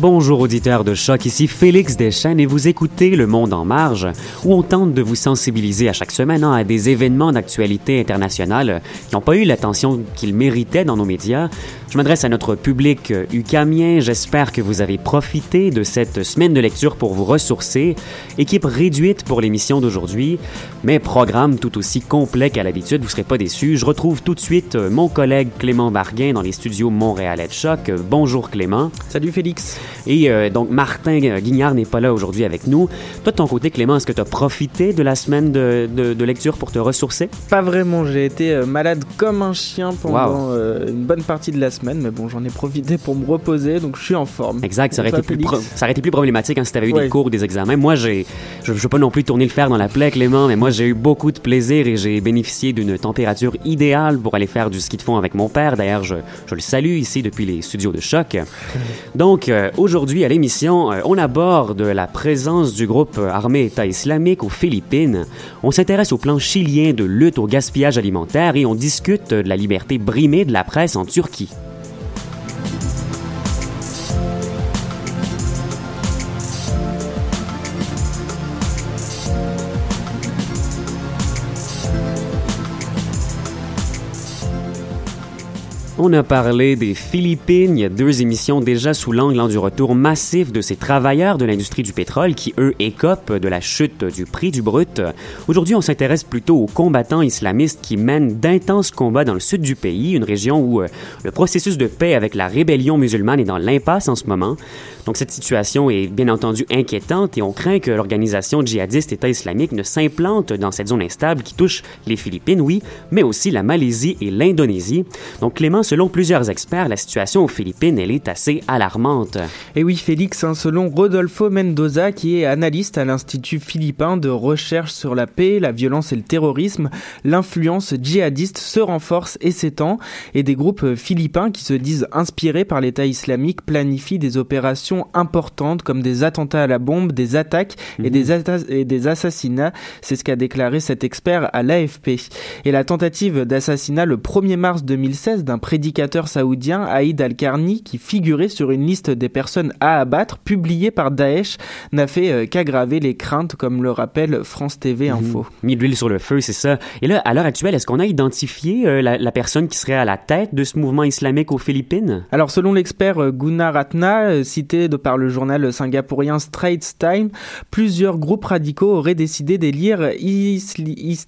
Bonjour auditeurs de choc, ici Félix Deschênes et vous écoutez Le Monde en marge, où on tente de vous sensibiliser à chaque semaine hein, à des événements d'actualité internationale qui n'ont pas eu l'attention qu'ils méritaient dans nos médias. Je m'adresse à notre public ucamien, j'espère que vous avez profité de cette semaine de lecture pour vous ressourcer. Équipe réduite pour l'émission d'aujourd'hui, mais programme tout aussi complet qu'à l'habitude, vous ne serez pas déçus. Je retrouve tout de suite mon collègue Clément Barguin dans les studios Montréalais de Choc. Bonjour Clément. Salut Félix. Et euh, donc, Martin Guignard n'est pas là aujourd'hui avec nous. Toi, de ton côté, Clément, est-ce que tu as profité de la semaine de, de, de, lecture pour te ressourcer? Pas vraiment. J'ai été euh, malade comme un chien pendant wow. euh, une bonne partie de la semaine, mais bon, j'en ai profité pour me reposer, donc je suis en forme. Exact. Ça aurait, été plus, ça aurait été plus problématique hein, si tu avais eu ouais. des cours ou des examens. Moi, j'ai, je ne veux pas non plus tourner le fer dans la plaie, Clément, mais moi, j'ai eu beaucoup de plaisir et j'ai bénéficié d'une température idéale pour aller faire du ski de fond avec mon père. D'ailleurs, je, je le salue ici depuis les studios de choc. Donc, euh, aujourd'hui, à l'émission, euh, on aborde la présence du groupe armé État islamique aux Philippines. On s'intéresse au plan chilien de lutte au gaspillage alimentaire et on discute de la liberté brimée de la presse en Turquie. On a parlé des Philippines. Il y a deux émissions déjà sous l'angle du retour massif de ces travailleurs de l'industrie du pétrole qui, eux, écopent de la chute du prix du brut. Aujourd'hui, on s'intéresse plutôt aux combattants islamistes qui mènent d'intenses combats dans le sud du pays, une région où le processus de paix avec la rébellion musulmane est dans l'impasse en ce moment. Donc cette situation est bien entendu inquiétante et on craint que l'organisation djihadiste État islamique ne s'implante dans cette zone instable qui touche les Philippines, oui, mais aussi la Malaisie et l'Indonésie. Donc Clément, selon plusieurs experts, la situation aux Philippines, elle est assez alarmante. Et oui, Félix, hein, selon Rodolfo Mendoza, qui est analyste à l'Institut philippin de recherche sur la paix, la violence et le terrorisme, l'influence djihadiste se renforce et s'étend, et des groupes philippins qui se disent inspirés par l'État islamique planifient des opérations actions importantes comme des attentats à la bombe, des attaques et, Mhm. des atta- et des assassinats. C'est ce qu'a déclaré cet expert à l'AFP. Et la tentative d'assassinat le 1er mars 2016 d'un prédicateur saoudien, Aïd Al-Karni, qui figurait sur une liste des personnes à abattre, publiée par Daesh, n'a fait euh, qu'aggraver les craintes, comme le rappelle France TV Info. Mis de l'huile sur le feu, c'est ça. Et là, à l'heure actuelle, est-ce qu'on a identifié euh, la, la personne qui serait à la tête de ce mouvement islamique aux Philippines? Alors selon l'expert euh, Gunnar Ratna, euh, cité de par le journal singapourien Straits Time, plusieurs groupes radicaux auraient décidé d'élire Isnilson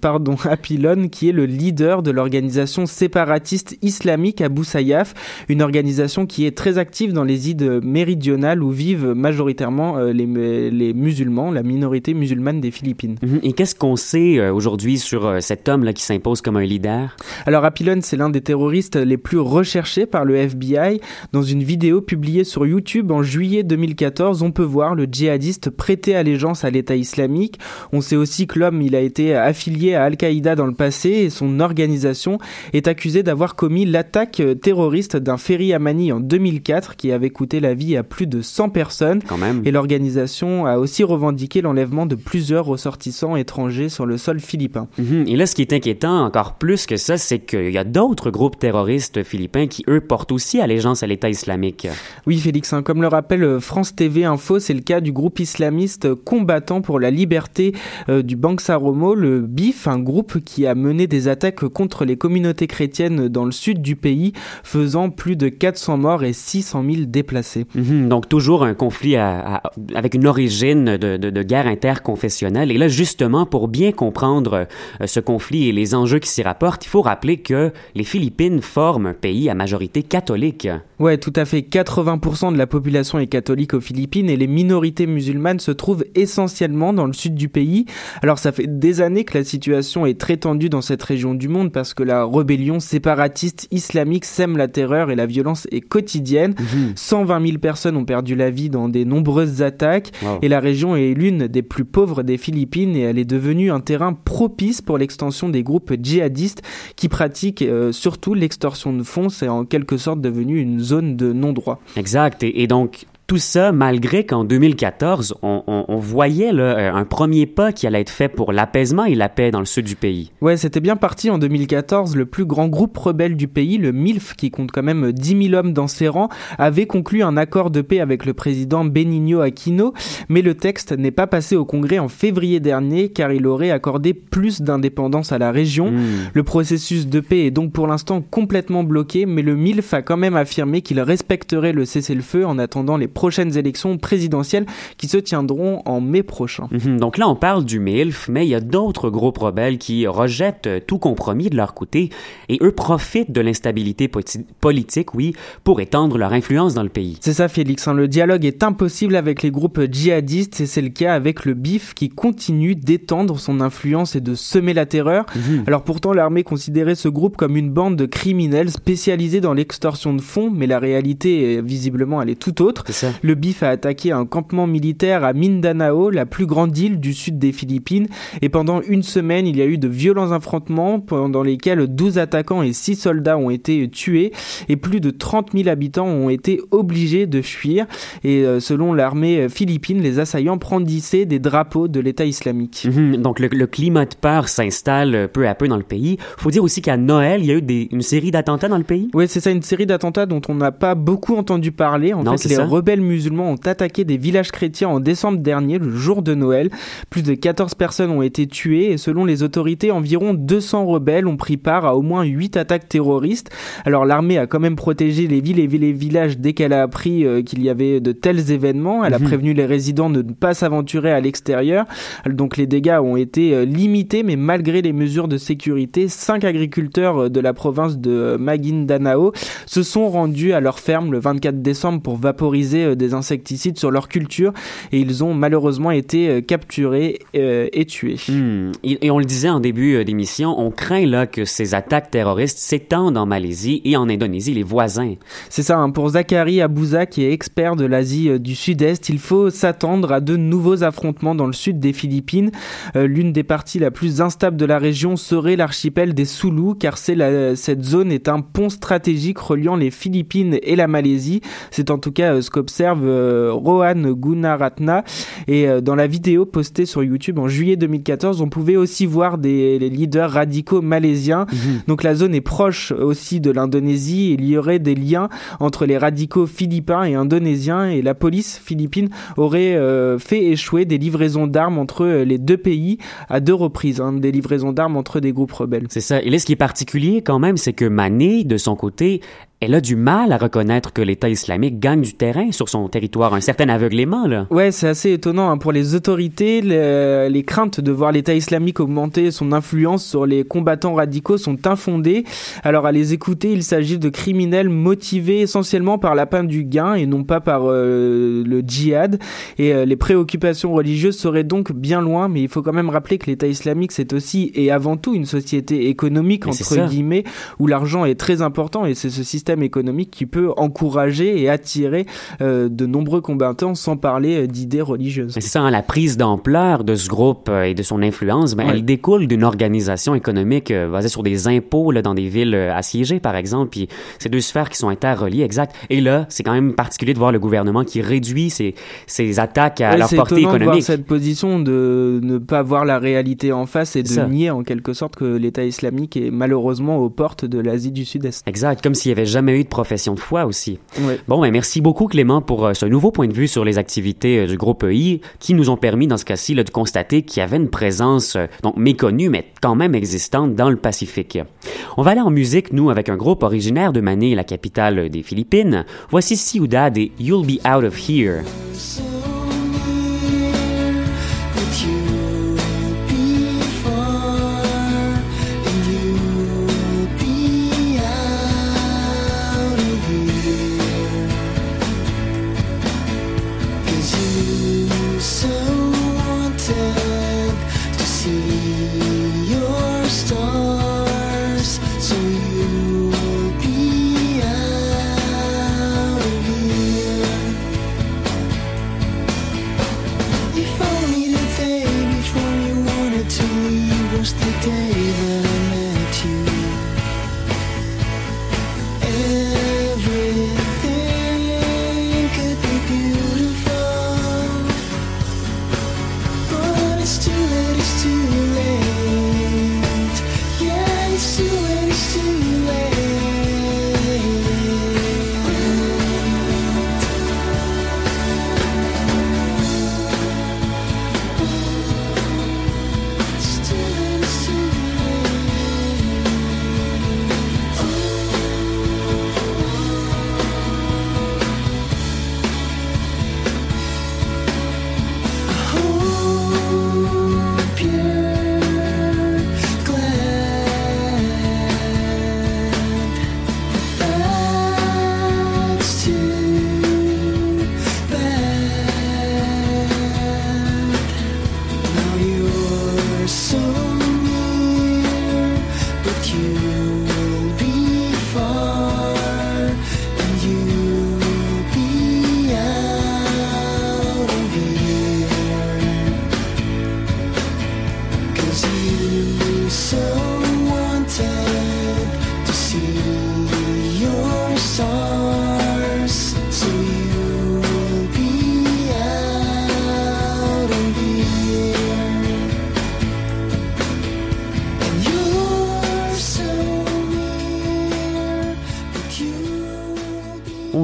pardon, Apilon, qui est le leader de l'organisation séparatiste islamique Abu Sayyaf, une organisation qui est très active dans les îles méridionales où vivent majoritairement euh, les, les musulmans, la minorité musulmane des Philippines. Mhm. Et qu'est-ce qu'on sait euh, aujourd'hui sur euh, cet homme-là qui s'impose comme un leader? Alors Apilon, c'est l'un des terroristes les plus recherchés par le FBI. Dans une vidéo publiée sur YouTube en juillet 2014, on peut voir le djihadiste prêter allégeance à l'État islamique. On sait aussi que l'homme, il a été affilié à Al-Qaïda dans le passé et son organisation est accusée d'avoir commis l'attaque terroriste d'un ferry à Manille en 2004 qui avait coûté la vie à plus de 100 personnes. Quand même. Et l'organisation a aussi revendiqué l'enlèvement de plusieurs ressortissants étrangers sur le sol philippin. Mhm. Et là, ce qui est inquiétant encore plus que ça, c'est qu'il y a d'autres groupes terroristes philippins qui, eux, portent aussi allégeance à l'État islamique. Oui, Félix, hein, comme le rappelle euh, France TV Info, c'est le cas du groupe islamiste combattant pour la liberté euh, du Bangsaromo, le BIF, un groupe qui a mené des attaques contre les communautés chrétiennes dans le sud du pays, faisant plus de 400 morts et 600 000 déplacés. Mhm. Donc, toujours un conflit à- à- avec une origine de, de- de guerre interconfessionnelle. Et là, justement, pour bien comprendre euh, ce conflit et les enjeux qui s'y rapportent, il faut rappeler que les Philippines forment un pays à majorité catholique. Ouais, tout à fait. 80% de la population est catholique aux Philippines et les minorités musulmanes se trouvent essentiellement dans le sud du pays. Alors ça fait des années que la situation est très tendue dans cette région du monde parce que la rébellion séparatiste islamique sème la terreur et la violence est quotidienne. 120 000 personnes ont perdu la vie dans des nombreuses attaques Wow. et la région est l'une des plus pauvres des Philippines et elle est devenue un terrain propice pour l'extension des groupes djihadistes qui pratiquent euh, surtout l'extorsion de fonds. C'est en quelque sorte devenu une zone de non-droit. Exact. Et, donc, tout ça, malgré qu'en 2014, on, on- on voyait là, euh, un premier pas qui allait être fait pour l'apaisement et la paix dans le sud du pays. Ouais, c'était bien parti en 2014. Le plus grand groupe rebelle du pays, le MILF, qui compte quand même 10 000 hommes dans ses rangs, avait conclu un accord de paix avec le président Benigno Aquino, mais le texte n'est pas passé au Congrès en février dernier car il aurait accordé plus d'indépendance à la région. Hmm. Le processus de paix est donc pour l'instant complètement bloqué, mais le MILF a quand même affirmé qu'il respecterait le cessez-le-feu en attendant les prochaines élections présidentielles qui se tiendront en mai prochain. Mhm. Donc là, on parle du MILF, mais il y a d'autres groupes rebelles qui rejettent tout compromis de leur côté et eux profitent de l'instabilité politique, oui, pour étendre leur influence dans le pays. C'est ça Félix, hein. le dialogue est impossible avec les groupes djihadistes et c'est le cas avec le BIF qui continue d'étendre son influence et de semer la terreur. Alors pourtant l'armée considérait ce groupe comme une bande de criminels spécialisés dans l'extorsion de fonds, mais la réalité visiblement elle est tout autre. Ça. Le BIF a attaqué un campement militaire à Mindanao, la plus grande île du sud des Philippines, et pendant une semaine, il y a eu de violents affrontements pendant lesquels 12 attaquants et 6 soldats ont été tués, et plus de 30 000 habitants ont été obligés de fuir. Et euh, selon l'armée philippine, les assaillants brandissaient des drapeaux de l'État islamique. Mhm. Donc le, le climat de peur s'installe euh, peu à peu dans le pays. Faut dire aussi qu'à Noël, il y a eu des- une série d'attentats dans le pays? Ouais, c'est ça, une série d'attentats dont on n'a pas beaucoup entendu parler. En Non, fait, les ça. rebelles musulmans ont attaqué des villages chrétiens en décembre dernier, le jour de Noël. Plus de 14 personnes ont été tuées et selon les autorités, environ 200 rebelles ont pris part à au moins 8 attaques terroristes. Alors l'armée a quand même protégé les villes et les villages dès qu'elle a appris euh, qu'il y avait de tels événements. Elle a Mhm. prévenu les résidents de ne pas s'aventurer à l'extérieur. Donc les dégâts ont été euh, limités, mais malgré les mesures de sécurité, cinq agriculteurs euh, de la province de Maguindanao se sont rendus à leur ferme le 24 décembre pour vaporiser utilisaient des insecticides sur leur culture et ils ont malheureusement été capturés et tués. Hmm. Et, on le disait en début d'émission, on craint là que ces attaques terroristes s'étendent en Malaisie et en Indonésie, les voisins. C'est ça, hein. pour Zachary Abouza, qui est expert de l'Asie du Sud-Est, il faut s'attendre à de nouveaux affrontements dans le sud des Philippines. L'une des parties la plus instable de la région serait l'archipel des Sulu, car cette zone est un pont stratégique reliant les Philippines et la Malaisie. C'est en tout cas euh, ce qu'observe euh, Rohan Gunaratna. Et euh, dans la vidéo postée sur YouTube en juillet 2014, on pouvait aussi voir des leaders radicaux malaisiens. Mhm. Donc la zone est proche aussi de l'Indonésie. Il y aurait des liens entre les radicaux philippins et indonésiens et la police philippine aurait fait échouer des livraisons d'armes entre les deux pays à deux reprises, hein, des livraisons d'armes entre des groupes rebelles. C'est ça. Et là, ce qui est particulier quand même, c'est que Mané, de son côté, elle a du mal à reconnaître que l'État islamique gagne du terrain sur son territoire, un certain aveuglément, là. Ouais, c'est assez étonnant. Hein. Pour les autorités, les, craintes de voir l'État islamique augmenter son influence sur les combattants radicaux sont infondées. Alors, à les écouter, il s'agit de criminels motivés essentiellement par la peine du gain et non pas par euh, le djihad. Et euh, les préoccupations religieuses seraient donc bien loin, mais il faut quand même rappeler que l'État islamique, c'est aussi et avant tout une société économique, entre guillemets, où l'argent est très important et c'est ce système économique qui peut encourager et attirer euh, de nombreux combattants sans parler euh, d'idées religieuses. C'est ça, hein, la prise d'ampleur de ce groupe euh, et de son influence, ben, elle découle d'une organisation économique basée sur des impôts là, dans des villes assiégées, par exemple, puis ces deux sphères qui sont interreliées, exact. Et là, c'est quand même particulier de voir le gouvernement qui réduit ses, ses attaques à leur portée économique. De voir cette position de ne pas voir la réalité en face et de nier en quelque sorte que l'État islamique est malheureusement aux portes de l'Asie du Sud-Est. Exact, comme s'il y avait jamais jamais eu de profession de foi aussi. Bon, ben, merci beaucoup Clément pour euh, ce nouveau point de vue sur les activités euh, du groupe EI qui nous ont permis dans ce cas-ci de constater qu'il y avait une présence euh, donc méconnue mais quand même existante dans le Pacifique. On va aller en musique nous avec un groupe originaire de Manille, la capitale des Philippines. Voici Ciudad et You'll Be Out of Here.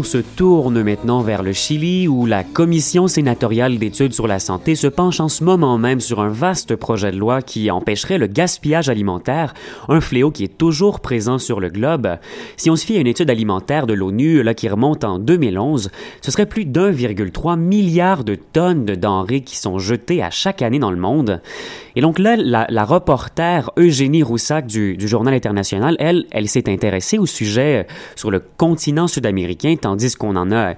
Se tourne maintenant vers le Chili où la Commission sénatoriale d'études sur la santé se penche en ce moment même sur un vaste projet de loi qui empêcherait le gaspillage alimentaire, un fléau qui est toujours présent sur le globe. Si on se fie à une étude alimentaire de l'ONU qui remonte en 2011, ce serait plus d'1,3 milliard de tonnes de denrées qui sont jetées à chaque année dans le monde. Et donc là, la, reporter Eugénie Roussac du, du Journal international, elle, elle s'est intéressée au sujet sur le continent sud-américain, tandis qu'on en a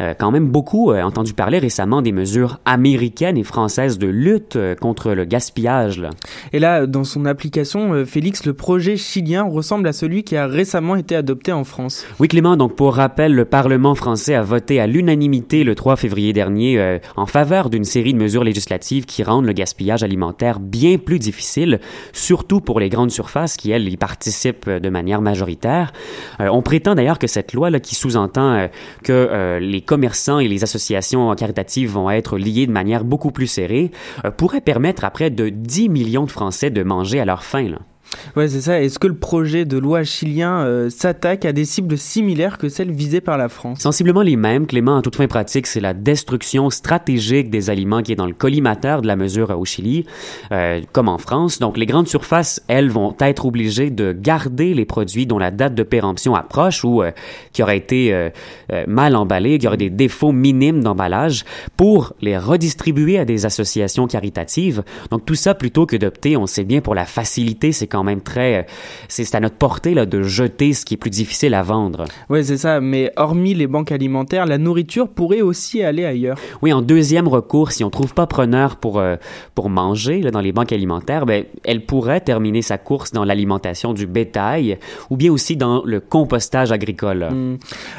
euh, quand même beaucoup euh, entendu parler récemment des mesures américaines et françaises de lutte euh, contre le gaspillage. Là. Et là, dans son application, Félix, le projet chilien ressemble à celui qui a récemment été adopté en France. Oui, Clément, donc pour rappel, le Parlement français a voté à l'unanimité le 3 février dernier euh, en faveur d'une série de mesures législatives qui rendent le gaspillage alimentaire bien plus difficile, surtout pour les grandes surfaces qui, elles, y participent de manière majoritaire. Euh, on prétend d'ailleurs que cette loi, là, qui sous-entend euh, que euh, les commerçants et les associations caritatives vont être liés de manière beaucoup plus serrée, euh, pourrait permettre à près de 10 millions de Français de manger à leur faim. Ouais, c'est ça. Est-ce que le projet de loi chilien euh, s'attaque à des cibles similaires que celles visées par la France? Sensiblement les mêmes, Clément, en toute fin pratique, c'est la destruction stratégique des aliments qui est dans le collimateur de la mesure au Chili, euh, comme en France. Donc les grandes surfaces, elles, vont être obligées de garder les produits dont la date de péremption approche ou euh, qui auraient été mal emballés, qui auraient des défauts minimes d'emballage, pour les redistribuer à des associations caritatives. Donc tout ça, plutôt que d'opter, on sait bien, pour la facilité, c'est quand même très... euh, C'est à notre portée là, de jeter ce qui est plus difficile à vendre. Ouais, c'est ça. Mais hormis les banques alimentaires, la nourriture pourrait aussi aller ailleurs. Oui, en deuxième recours, si on trouve pas preneur pour, euh, pour manger là, dans les banques alimentaires, ben, elle pourrait terminer sa course dans l'alimentation du bétail ou bien aussi dans le compostage agricole. Hmm.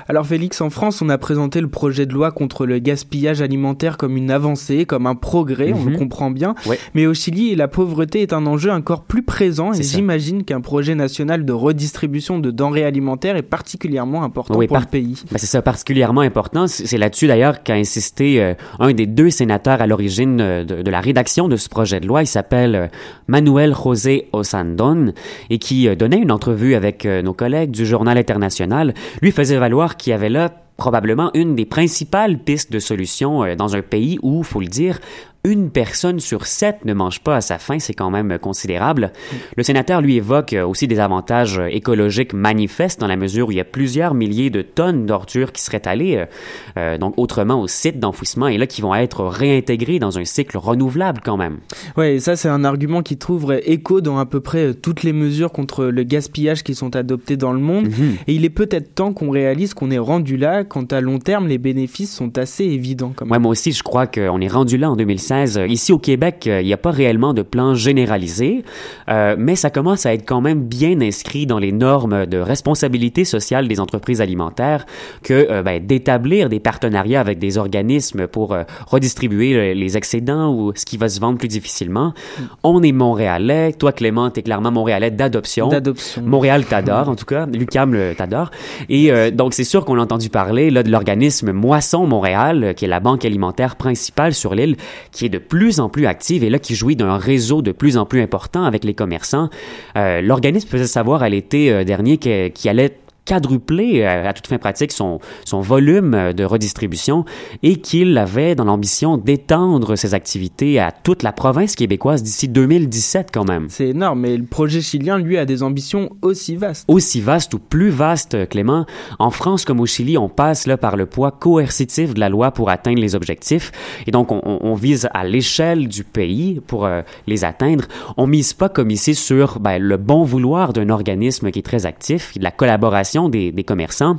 Alors Félix, en France, on a présenté le projet de loi contre le gaspillage alimentaire comme une avancée, comme un progrès, on Mhm. le comprend bien. Ouais. Mais au Chili, la pauvreté est un enjeu encore plus présent et. J'imagine qu'un projet national de redistribution de denrées alimentaires est particulièrement important Oui, pour par- le pays. Ben, c'est ça, particulièrement important. C'est là-dessus d'ailleurs qu'a insisté euh, un des deux sénateurs à l'origine euh, de, de la rédaction de ce projet de loi. Il s'appelle euh, Manuel José Osandon et qui euh, donnait une entrevue avec nos collègues du Journal international. Lui faisait valoir qu'il y avait là probablement une des principales pistes de solution dans un pays où, faut le dire, une personne sur sept ne mange pas à sa faim, c'est quand même considérable. Le sénateur lui évoque aussi des avantages écologiques manifestes dans la mesure où il y a plusieurs milliers de tonnes d'ordures qui seraient allées, euh, donc autrement au site d'enfouissement, et là qui vont être réintégrées dans un cycle renouvelable quand même. Et ça c'est un argument qui trouve écho dans à peu près euh, toutes les mesures contre le gaspillage qui sont adoptées dans le monde. Mhm. Et il est peut-être temps qu'on réalise qu'on est rendu là quand à long terme les bénéfices sont assez évidents quand même. Ouais, moi aussi, je crois qu'on est rendu là en 2016. Euh, Ici au Québec, euh, il n'y a pas réellement de plan généralisé, euh, mais ça commence à être quand même bien inscrit dans les normes de responsabilité sociale des entreprises alimentaires que euh, ben, d'établir des partenariats avec des organismes pour euh, redistribuer le- les excédents ou ce qui va se vendre plus difficilement. On est montréalais. Toi, Clément, t'es clairement montréalais d'adoption. D'adoption. Montréal t'adore, en tout cas. Lucam t'adore. Et donc, c'est sûr qu'on a entendu parler là, de l'organisme Moisson Montréal, qui est la banque alimentaire principale sur l'île, qui est de plus en plus active et là, qui jouit d'un réseau de plus en plus important avec les commerçants. Euh, L'organisme faisait savoir à l'été euh, dernier qu'il allait quadrupler euh, à toute fin pratique son, son volume euh, de redistribution et qu'il avait dans l'ambition d'étendre ses activités à toute la province québécoise d'ici 2017 quand même. C'est énorme, mais le projet chilien, lui, a des ambitions aussi vastes. aussi vaste ou plus vaste, Clément. En France comme au Chili, on passe là par le poids coercitif de la loi pour atteindre les objectifs. Et donc, on, on- on vise à l'échelle du pays pour euh, les atteindre. On mise pas comme ici sur ben, le bon vouloir d'un organisme qui est très actif, de la collaboration des, commerçants.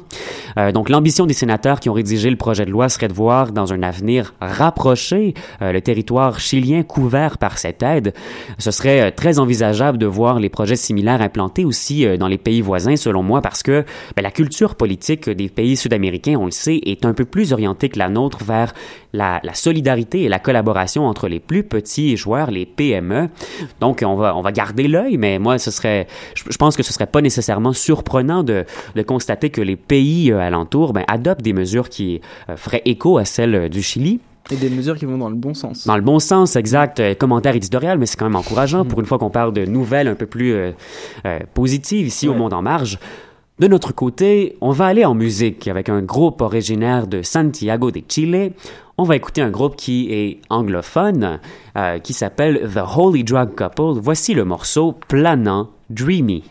Euh, donc, l'ambition des sénateurs qui ont rédigé le projet de loi serait de voir dans un avenir rapproché euh, le territoire chilien couvert par cette aide. Ce serait euh, très envisageable de voir les projets similaires implantés aussi dans les pays voisins, selon moi, parce que ben, la culture politique des pays sud-américains, on le sait, est un peu plus orientée que la nôtre vers la, la solidarité et la collaboration entre les plus petits joueurs, les PME. Donc, on va, on va garder l'œil, mais moi, ce serait, je, je pense que ce serait pas nécessairement surprenant de, de constater que les pays euh, alentours ben, adoptent des mesures qui euh, feraient écho à celles euh, du Chili. Et des mesures qui vont dans le bon sens. Dans le bon sens, exact. Euh, commentaire éditorial, mais c'est quand même encourageant pour une fois qu'on parle de nouvelles un peu plus euh, euh, positives ici au. Monde en Marge. De notre côté, on va aller en musique avec un groupe originaire de Santiago de Chile. On va écouter un groupe qui est anglophone, euh, qui s'appelle The Holy Drug Couple. Voici le morceau Planant Dreamy.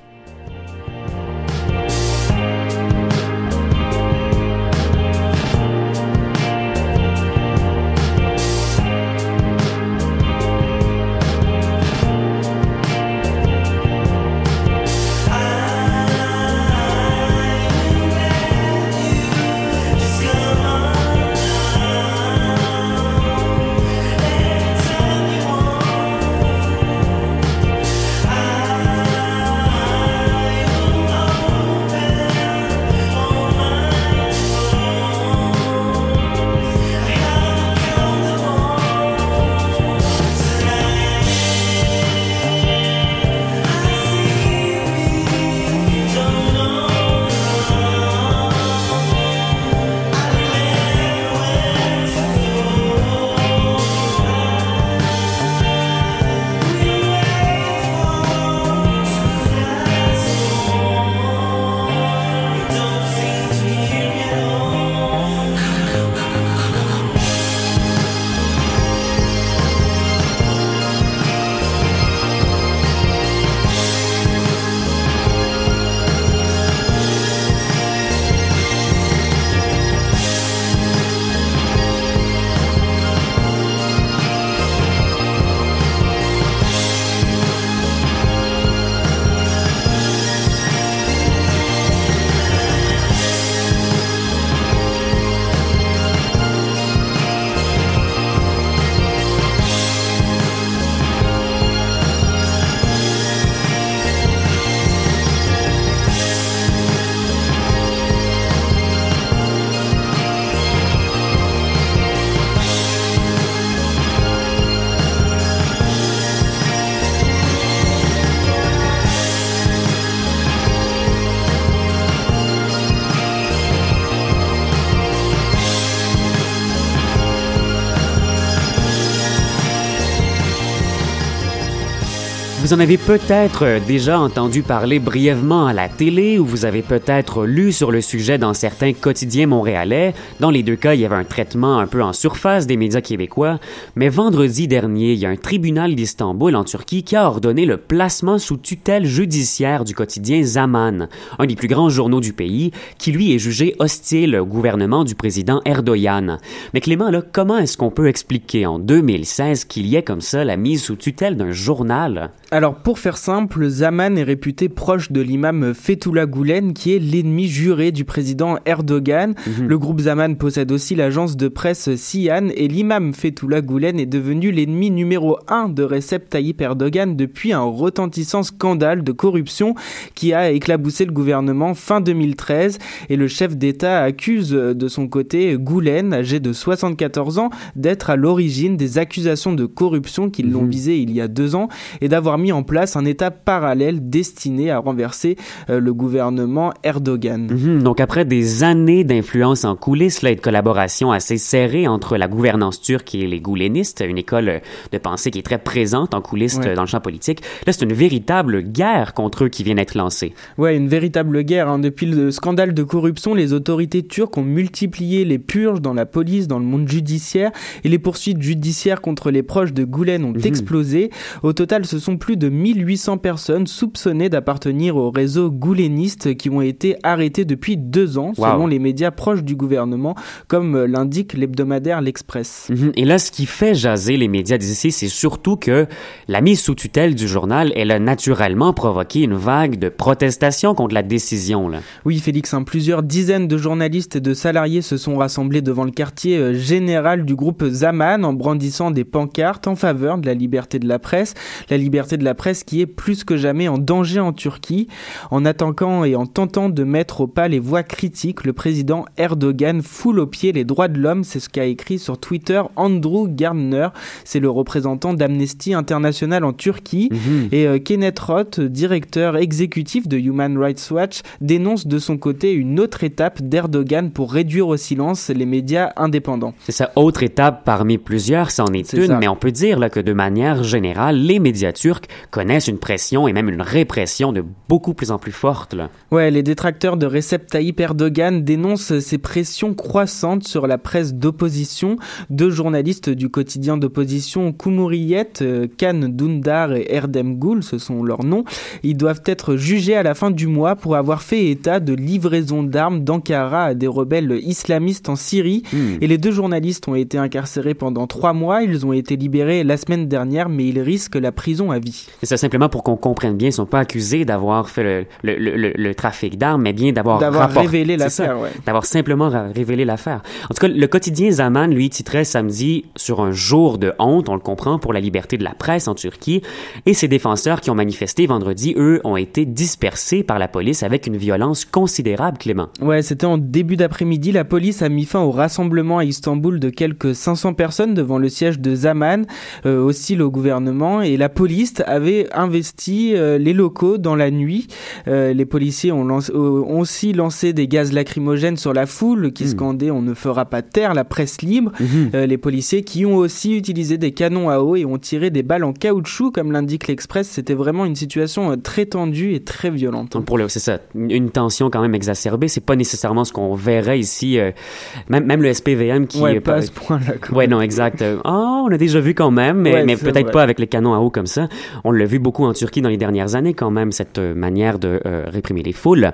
Vous en avez peut-être euh, déjà entendu parler brièvement à la télé ou vous avez peut-être lu sur le sujet dans certains quotidiens montréalais. Dans les deux cas, il y avait un traitement un peu en surface des médias québécois. Mais vendredi dernier, il y a un tribunal d'Istanbul en Turquie qui a ordonné le placement sous tutelle judiciaire du quotidien Zaman, un des plus grands journaux du pays, qui lui est jugé hostile au gouvernement du président Erdogan. Mais Clément, là, comment est-ce qu'on peut expliquer en 2016 qu'il y ait comme ça la mise sous tutelle d'un journal? Pour faire simple, Zaman est réputé proche de l'imam Fethullah Gulen qui est l'ennemi juré du président Erdogan. Mhm. Le groupe Zaman possède aussi l'agence de presse Sian et l'imam Fethullah Gulen est devenu l'ennemi numéro un de Recep Tayyip Erdogan depuis un retentissant scandale de corruption qui a éclaboussé le gouvernement fin 2013 et le chef d'État accuse de son côté Gulen, âgé de 74 ans, d'être à l'origine des accusations de corruption qui l'ont mhm. visé il y a deux ans et d'avoir mis en place un État parallèle destiné à renverser euh, le gouvernement Erdogan. Mhm. donc après des années d'influence en coulisses, là, et de collaboration assez serrée entre la gouvernance turque et les goulénistes, une école de pensée qui est très présente en coulisses dans le champ politique, là c'est une véritable guerre contre eux qui vient d'être lancée. Ouais, une véritable guerre. Hein. Depuis le scandale de corruption, les autorités turques ont multiplié les purges dans la police, dans le monde judiciaire, et les poursuites judiciaires contre les proches de Goulen ont mhm. explosé. Au total, ce sont plus de 1800 personnes soupçonnées d'appartenir au réseau gouléniste qui ont été arrêtées depuis deux ans, selon les médias proches du gouvernement, comme l'indique l'hebdomadaire L'Express. Mhm. Et là, ce qui fait jaser les médias d'ici, c'est surtout que la mise sous tutelle du journal, elle a naturellement provoqué une vague de protestations contre la décision. Là. Oui, Félix, hein, plusieurs dizaines de journalistes et de salariés se sont rassemblés devant le quartier euh, général du groupe Zaman en brandissant des pancartes en faveur de la liberté de la presse, la liberté de de la presse qui est plus que jamais en danger en Turquie. En attaquant et en tentant de mettre au pas les voix critiques, le président Erdogan foule au pied les droits de l'homme. C'est ce qu'a écrit sur Twitter Andrew Gardner. C'est le représentant d'Amnesty International en Turquie. Mhm. Et euh, Kenneth Roth, directeur exécutif de Human Rights Watch, dénonce de son côté une autre étape d'Erdogan pour réduire au silence les médias indépendants. C'est sa autre étape parmi plusieurs, c'en est, une, mais on peut dire là, que de manière générale, les médias turcs connaissent une pression et même une répression de beaucoup plus en plus forte. Là. Ouais, les détracteurs de Recep Tayyip Erdogan dénoncent ces pressions croissantes sur la presse d'opposition. Deux journalistes du quotidien d'opposition, Cumhuriyet, euh, Kan Dundar et Erdem Gül, ce sont leurs noms, ils doivent être jugés à la fin du mois pour avoir fait état de livraison d'armes d'Ankara à des rebelles islamistes en Syrie. Hmm. Et les deux journalistes ont été incarcérés pendant trois mois. Ils ont été libérés la semaine dernière, mais ils risquent la prison à vie. C'est ça, simplement pour qu'on comprenne bien, ils sont pas accusés d'avoir fait le, le, le, trafic d'armes, mais bien d'avoir D'avoir révélé l'affaire, ouais. D'avoir simplement révélé l'affaire. En tout cas, le quotidien Zaman, lui, titrait samedi sur un jour de honte, on le comprend, pour la liberté de la presse en Turquie, et ses défenseurs qui ont manifesté vendredi, eux, ont été dispersés par la police avec une violence considérable, Clément. Ouais, c'était en début d'après-midi, la police a mis fin au rassemblement à Istanbul de quelques 500 personnes devant le siège de Zaman, euh, aussi le gouvernement, et la police avait investi euh, les locaux dans la nuit. Euh, les policiers ont, euh, ont, aussi lancé des gaz lacrymogènes sur la foule qui hmm. scandait on ne fera pas taire la presse libre. Hmm. les policiers qui ont aussi utilisé des canons à eau et ont tiré des balles en caoutchouc comme l'indique l'Express. C'était vraiment une situation très tendue et très violente. Pour le, c'est ça, une tension quand même exacerbée. C'est pas nécessairement ce qu'on verrait ici. même, même le SPVM qui ouais, pas à ce point-là. Ouais, non, exact. oh, on a déjà vu quand même, mais, mais peut-être pas avec les canons à eau comme ça. On l'a vu beaucoup en Turquie dans les dernières années quand même, cette euh, manière de euh, réprimer les foules. Là,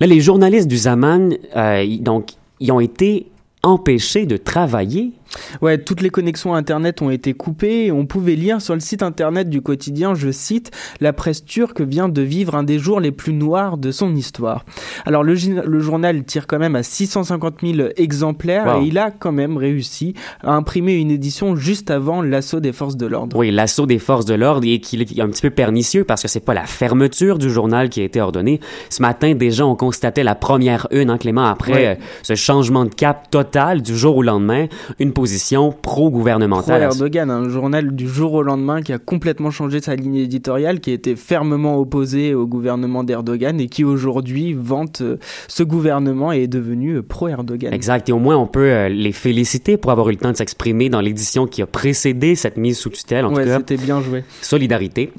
les journalistes du Zaman, euh, donc, ils ont été empêchés de travailler Ouais, toutes les connexions Internet ont été coupées on pouvait lire sur le site Internet du quotidien, je cite, La presse turque vient de vivre un des jours les plus noirs de son histoire. Alors le, le journal tire quand même à 650 000 exemplaires et il a quand même réussi à imprimer une édition juste avant l'assaut des forces de l'ordre. Oui, l'assaut des forces de l'ordre et qu'il est un petit peu pernicieux parce que c'est pas la fermeture du journal qui a été ordonnée. Ce matin, déjà, on constatait la première une, hein, Clément, après euh, ce changement de cap total du jour au lendemain. Une position pro-gouvernementale. Pro-Erdogan, un journal du jour au lendemain qui a complètement changé sa ligne éditoriale, qui était fermement opposé au gouvernement d'Erdogan et qui aujourd'hui vante euh, ce gouvernement et est devenu euh, pro-Erdogan. Exact. Et au moins, on peut euh, les féliciter pour avoir eu le temps de s'exprimer dans l'édition qui a précédé cette mise sous tutelle. En ouais, tout cas, c'était bien joué. Solidarité.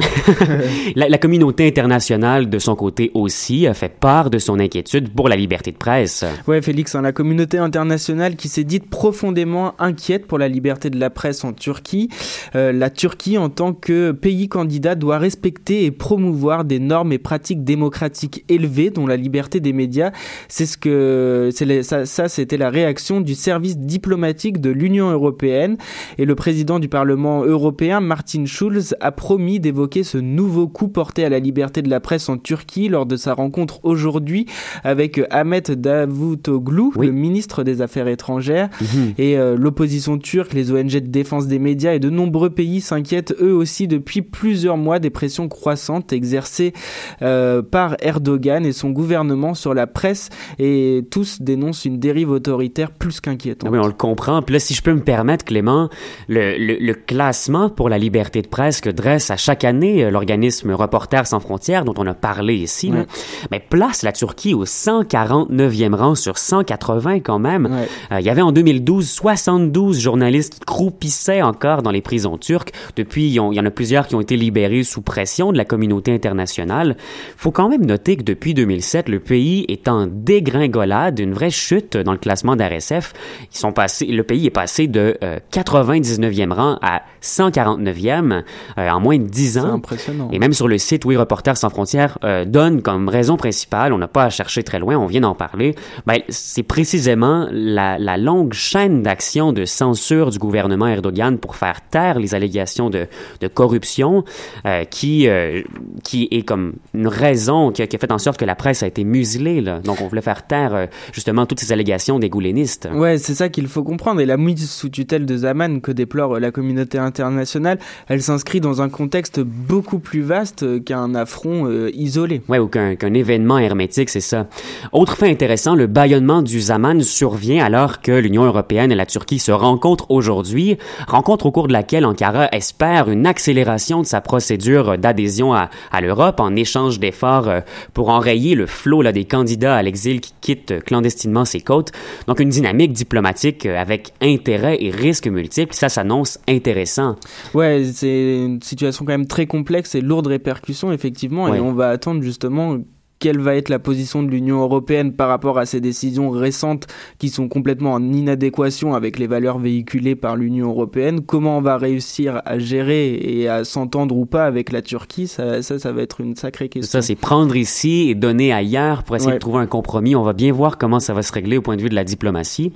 la, la communauté internationale, de son côté aussi, a fait part de son inquiétude pour la liberté de presse. Ouais, Félix, hein, la communauté internationale qui s'est dite profondément inquiète pour la liberté de la presse en Turquie. Euh, la Turquie, en tant que pays candidat, doit respecter et promouvoir des normes et pratiques démocratiques élevées, dont la liberté des médias. C'est ce que, ça, ça c'était la réaction du service diplomatique de l'Union européenne. Et le président du Parlement européen, Martin Schulz, a promis d'évoquer ce nouveau coup porté à la liberté de la presse en Turquie lors de sa rencontre aujourd'hui avec Ahmet Davutoglu, Oui. le ministre des Affaires étrangères. Mhm. Et euh, l'opposition turque, les ONG de défense des médias et de nombreux pays s'inquiètent eux aussi depuis plusieurs mois des pressions croissantes exercées euh, par Erdogan et son gouvernement sur la presse et tous dénoncent une dérive autoritaire plus qu'inquiétante. Ah oui, on le comprend. Puis là, si je peux me permettre, Clément, le, le, le classement pour la liberté de presse que dresse à chaque année euh, l'organisme Reporters sans frontières, dont on a parlé ici, là, ben, place la Turquie au 149e rang sur 180 quand même. Ouais. Euh, il y avait en 2012 72 journalistes qui croupissaient encore dans les prisons turques. Depuis, il y en- a plusieurs qui ont été libérés sous pression de la communauté internationale. faut quand même noter que depuis 2007, le pays est en dégringolade, une vraie chute dans le classement d'RSF. Ils sont passés, le pays est passé de euh, 99e rang à 149e euh, en moins de 10 C'est ans. impressionnant. Et même sur le site Oui Reporters sans frontières euh, donne comme raison principale, on n'a pas à chercher très loin, on vient d'en parler, ben, c'est précisément la, la longue chaîne d'actions de censure du gouvernement Erdogan pour faire taire les allégations de, de corruption euh, qui, euh, qui est comme une raison qui a, qui a fait en sorte que la presse a été muselée. Là. Donc on voulait faire taire euh, justement toutes ces allégations des goulénistes. Ouais, c'est ça qu'il faut comprendre. Et la mise sous tutelle de Zaman que déplore la communauté internationale, elle s'inscrit dans un contexte beaucoup plus vaste qu'un affront euh, isolé. Ouais, ou qu'un qu'un événement hermétique, c'est ça. Autre fait intéressant, le bâillonnement du Zaman survient alors que l'Union européenne et la Turquie se rencontrent aujourd'hui, rencontre au cours de laquelle Ankara espère une accélération de sa procédure d'adhésion à, à l'Europe en échange d'efforts euh, pour enrayer le flot là, des candidats à l'exil qui quittent clandestinement ses côtes. Donc une dynamique diplomatique euh, avec intérêt et risques multiples, ça s'annonce intéressant. Ouais, c'est une situation quand même très complexe et lourde de répercussions, effectivement. Ouais. Et on va attendre justement quelle va être la position de l'Union européenne par rapport à ces décisions récentes qui sont complètement en inadéquation avec les valeurs véhiculées par l'Union européenne? Comment on va réussir à gérer et à s'entendre ou pas avec la Turquie? Ça, ça, ça va être une sacrée question. Ça, c'est prendre ici et donner ailleurs pour essayer Ouais. de trouver un compromis. On va bien voir comment ça va se régler au point de vue de la diplomatie.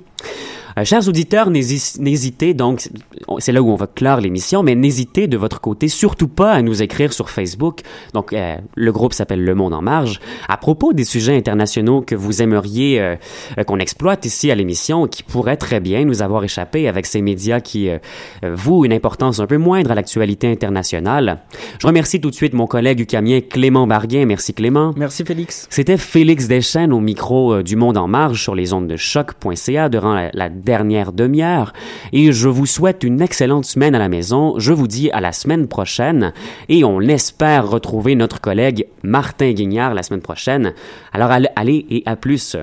Euh, chers auditeurs, n'hési- n'hésitez donc, c'est là où on va clore l'émission, mais n'hésitez de votre côté surtout pas à nous écrire sur Facebook. Donc, euh, le groupe s'appelle Le Monde en Marge. À propos des sujets internationaux que vous aimeriez euh, qu'on exploite ici à l'émission, qui pourraient très bien nous avoir échappé avec ces médias qui vouent une importance un peu moindre à l'actualité internationale. Je remercie tout de suite mon collègue ucamien Clément Barguin. Merci Clément. Merci Félix. C'était Félix Deschênes au micro du Monde en Marge sur les ondes de choc.ca durant la, la dernière demi-heure. Et je vous souhaite une excellente semaine à la maison. Je vous dis à la semaine prochaine et on espère retrouver notre collègue Martin Guignard la semaine prochaine. Alors allez, et à plus.